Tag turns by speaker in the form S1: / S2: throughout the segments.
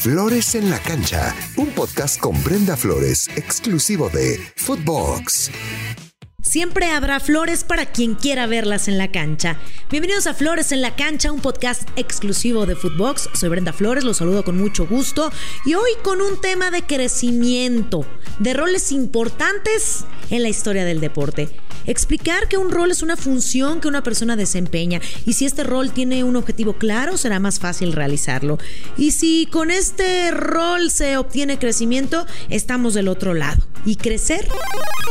S1: Flores en la Cancha, un podcast con Brenda Flores, exclusivo de Footbox.
S2: Siempre habrá flores para quien quiera verlas en la cancha. Bienvenidos a Flores en la Cancha, un podcast exclusivo de Footbox. Soy Brenda Flores, los saludo con mucho gusto y hoy con un tema de crecimiento, de roles importantes en la historia del deporte. Explicar que un rol es una función que una persona desempeña y si este rol tiene un objetivo claro será más fácil realizarlo. Y si con este rol se obtiene crecimiento, estamos del otro lado. Y crecer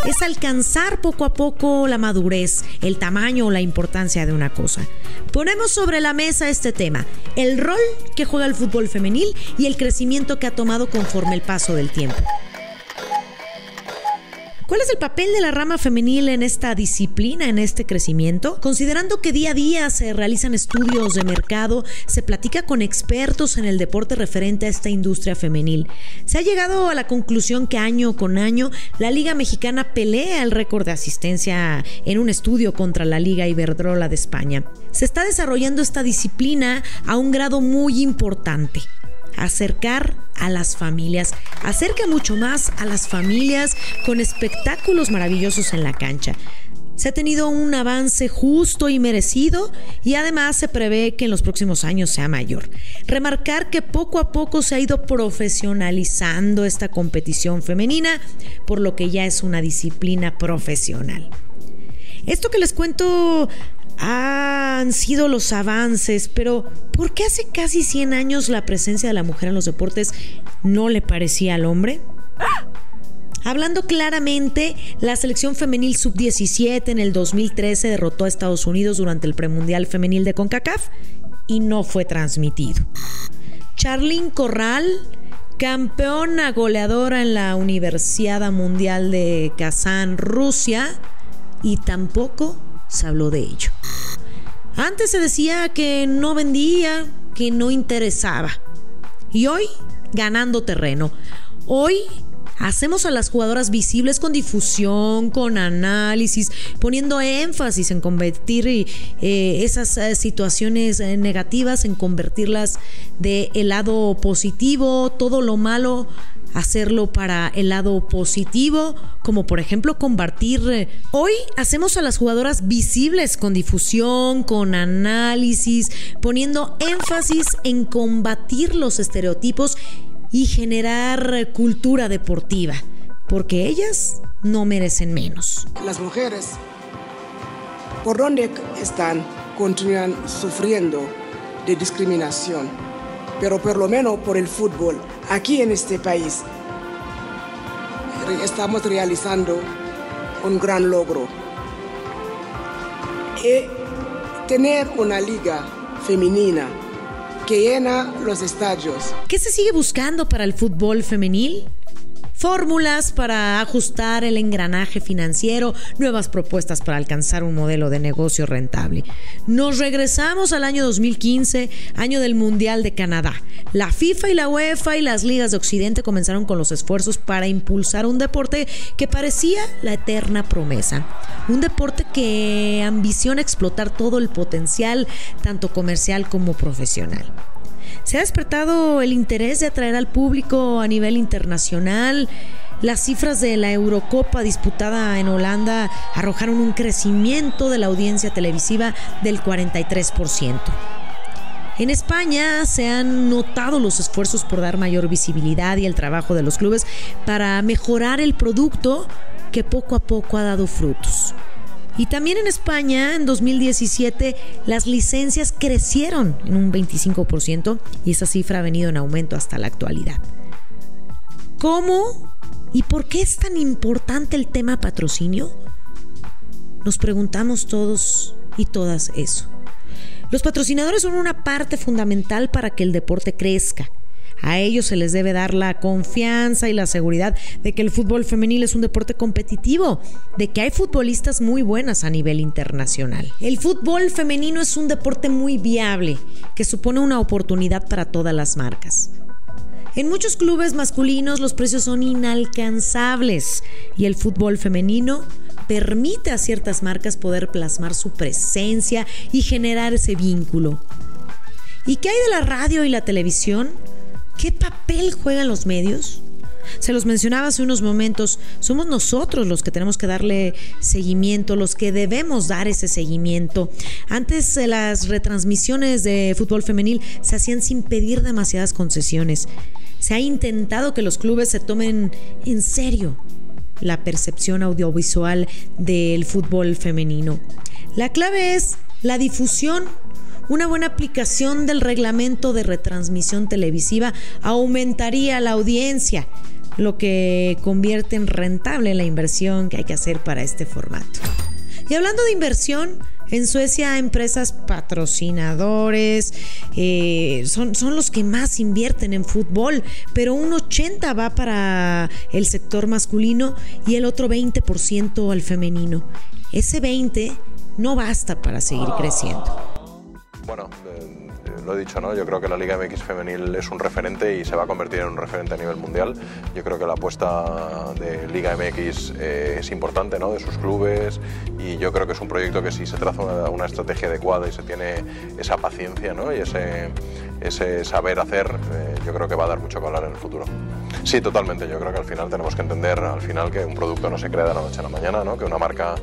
S2: es alcanzar poco a poco la madurez, el tamaño o la importancia de una cosa. Ponemos sobre la mesa este tema, el rol que juega el fútbol femenil y el crecimiento que ha tomado conforme el paso del tiempo. ¿Cuál es el papel de la rama femenil en esta disciplina, en este crecimiento? Considerando que día a día se realizan estudios de mercado, se platica con expertos en el deporte referente a esta industria femenil. Se ha llegado a la conclusión que año con año la Liga Mexicana pelea el récord de asistencia en un estudio contra la Liga Iberdrola de España. Se está desarrollando esta disciplina a un grado muy importante acercar a las familias, acerca mucho más a las familias con espectáculos maravillosos en la cancha. Se ha tenido un avance justo y merecido y además se prevé que en los próximos años sea mayor. Remarcar que poco a poco se ha ido profesionalizando esta competición femenina, por lo que ya es una disciplina profesional. Esto que les cuento han sido los avances, pero ¿por qué hace casi 100 años la presencia de la mujer en los deportes no le parecía al hombre? Hablando claramente, la selección femenil sub-17 en el 2013 derrotó a Estados Unidos durante el premundial femenil de CONCACAF y no fue transmitido. Charlene Corral, campeona goleadora en la Universidad Mundial de Kazán, Rusia, y tampoco se habló de ello. Antes se decía que no vendía, que no interesaba. Y hoy, ganando terreno. Hoy hacemos a las jugadoras visibles con difusión, con análisis, poniendo énfasis en convertir eh, esas eh, situaciones eh, negativas, en convertirlas de lado positivo, todo lo malo hacerlo para el lado positivo, como por ejemplo combatir. Eh, hoy hacemos a las jugadoras visibles con difusión, con análisis, poniendo énfasis en combatir los estereotipos y generar cultura deportiva, porque ellas no merecen menos.
S3: Las mujeres, por donde están, continúan sufriendo de discriminación, pero por lo menos por el fútbol aquí en este país estamos realizando un gran logro. Y tener una liga femenina que llena los estadios.
S2: ¿Qué se sigue buscando para el fútbol femenil? Fórmulas para ajustar el engranaje financiero, nuevas propuestas para alcanzar un modelo de negocio rentable. Nos regresamos al año 2015, año del Mundial de Canadá. La FIFA y la UEFA y las ligas de Occidente comenzaron con los esfuerzos para impulsar un deporte que parecía la eterna promesa. Un deporte que ambiciona explotar todo el potencial, tanto comercial como profesional. Se ha despertado el interés de atraer al público a nivel internacional. Las cifras de la Eurocopa disputada en Holanda arrojaron un crecimiento de la audiencia televisiva del 43%. En España se han notado los esfuerzos por dar mayor visibilidad y el trabajo de los clubes para mejorar el producto que poco a poco ha dado frutos. Y también en España, en 2017, las licencias crecieron en un 25% y esa cifra ha venido en aumento hasta la actualidad. ¿Cómo y por qué es tan importante el tema patrocinio? Nos preguntamos todos y todas eso. Los patrocinadores son una parte fundamental para que el deporte crezca a ellos se les debe dar la confianza y la seguridad de que el fútbol femenil es un deporte competitivo, de que hay futbolistas muy buenas a nivel internacional. El fútbol femenino es un deporte muy viable, que supone una oportunidad para todas las marcas. En muchos clubes masculinos los precios son inalcanzables y el fútbol femenino permite a ciertas marcas poder plasmar su presencia y generar ese vínculo. ¿Y qué hay de la radio y la televisión? ¿Qué papel juegan los medios? Se los mencionaba hace unos momentos, somos nosotros los que tenemos que darle seguimiento, los que debemos dar ese seguimiento. Antes eh, las retransmisiones de fútbol femenil se hacían sin pedir demasiadas concesiones. Se ha intentado que los clubes se tomen en serio la percepción audiovisual del fútbol femenino. La clave es la difusión una buena aplicación del reglamento de retransmisión televisiva aumentaría la audiencia lo que convierte en rentable la inversión que hay que hacer para este formato. Y hablando de inversión, en Suecia empresas patrocinadores eh, son, son los que más invierten en fútbol, pero un 80 va para el sector masculino y el otro 20% al femenino. Ese 20 no basta para seguir creciendo.
S4: Bueno, lo he dicho, ¿no? yo creo que la Liga MX femenil es un referente y se va a convertir en un referente a nivel mundial. Yo creo que la apuesta de Liga MX eh, es importante, ¿no? de sus clubes, y yo creo que es un proyecto que si se traza una, estrategia adecuada y se tiene esa paciencia ¿no? y ese, ese saber hacer, eh, yo creo que va a dar mucho que hablar en el futuro. Sí, totalmente. Yo creo que al final tenemos que entender al final que un producto no se crea de la noche a la mañana, ¿no? que una marca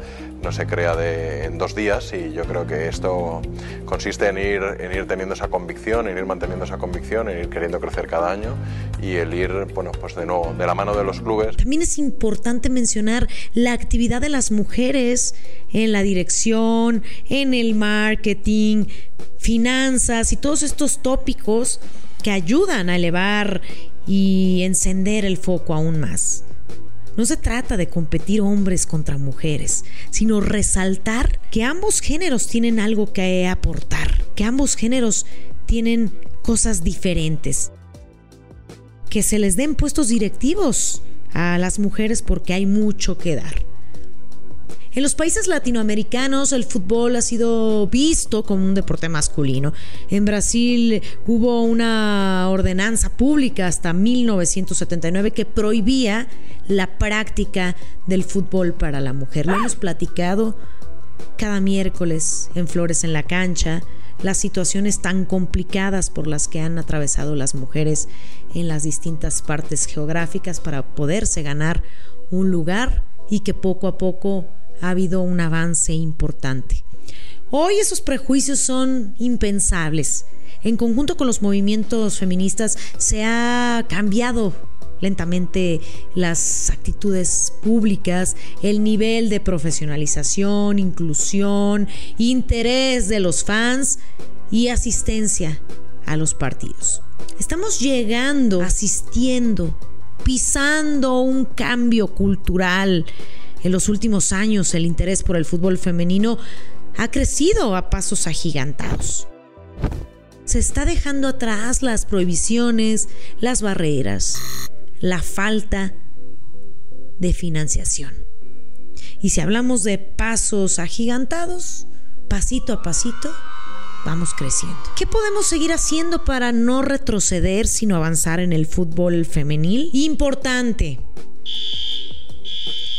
S4: no se crea de, en dos días y yo creo que esto consiste en ir, en ir teniendo esa convicción, en ir manteniendo esa convicción, en ir queriendo crecer cada año y el ir, bueno, pues de nuevo, de la mano de los clubes.
S2: También es importante mencionar la actividad de las mujeres en la dirección, en el marketing, finanzas y todos estos tópicos que ayudan a elevar y encender el foco aún más. No se trata de competir hombres contra mujeres, sino resaltar que ambos géneros tienen algo que aportar, que ambos géneros tienen cosas diferentes, que se les den puestos directivos a las mujeres porque hay mucho que dar. En los países latinoamericanos el fútbol ha sido visto como un deporte masculino. En Brasil hubo una ordenanza pública hasta 1979 que prohibía la práctica del fútbol para la mujer. Lo hemos platicado cada miércoles en Flores en la cancha, las situaciones tan complicadas por las que han atravesado las mujeres en las distintas partes geográficas para poderse ganar un lugar y que poco a poco ha habido un avance importante. Hoy esos prejuicios son impensables. En conjunto con los movimientos feministas se ha cambiado lentamente las actitudes públicas, el nivel de profesionalización, inclusión, interés de los fans y asistencia a los partidos. Estamos llegando, asistiendo, pisando un cambio cultural en los últimos años el interés por el fútbol femenino ha crecido a pasos agigantados. Se está dejando atrás las prohibiciones, las barreras, la falta de financiación. Y si hablamos de pasos agigantados, pasito a pasito, vamos creciendo. ¿Qué podemos seguir haciendo para no retroceder, sino avanzar en el fútbol femenil? Importante,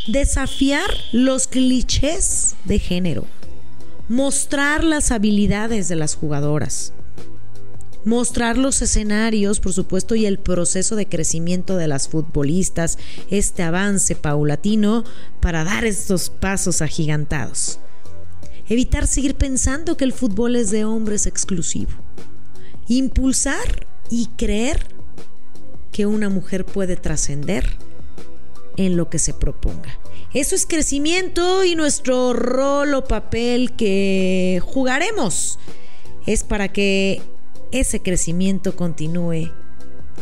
S2: desafiar los clichés de género, mostrar las habilidades de las jugadoras, mostrar los escenarios, por supuesto, y el proceso de crecimiento de las futbolistas, este avance paulatino para dar estos pasos agigantados. Evitar seguir pensando que el fútbol es de hombres exclusivo. Impulsar y creer que una mujer puede trascender en lo que se proponga. Eso es crecimiento y nuestro rol o papel que jugaremos es para que ese crecimiento continúe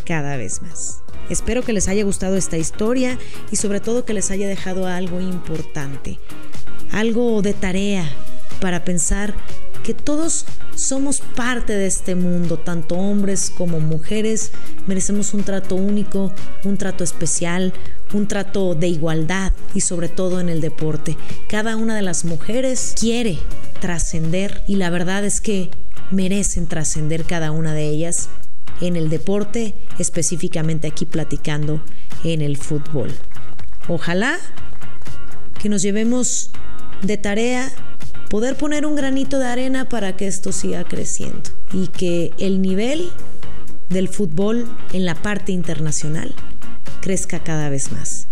S2: cada vez más. Espero que les haya gustado esta historia y sobre todo que les haya dejado algo importante, algo de tarea para pensar que todos somos parte de este mundo, tanto hombres como mujeres, merecemos un trato único, un trato especial, un trato de igualdad y sobre todo en el deporte. Cada una de las mujeres quiere trascender y la verdad es que merecen trascender cada una de ellas en el deporte, específicamente aquí platicando en el fútbol. Ojalá que nos llevemos de tarea poder poner un granito de arena para que esto siga creciendo y que el nivel del fútbol en la parte internacional crezca cada vez más,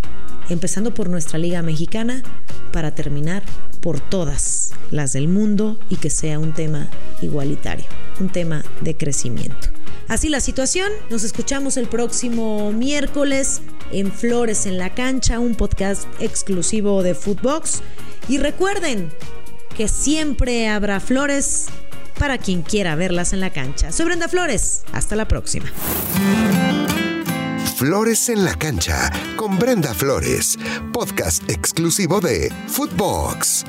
S2: empezando por nuestra Liga Mexicana para terminar por todas las del mundo y que sea un tema igualitario, un tema de crecimiento. Así la situación, nos escuchamos el próximo miércoles en Flores en la Cancha, un podcast exclusivo de Footbox. Y recuerden que siempre habrá flores para quien quiera verlas en la cancha. Soy Brenda Flores, hasta la próxima.
S1: Flores en la cancha con Brenda Flores, podcast exclusivo de Footbox.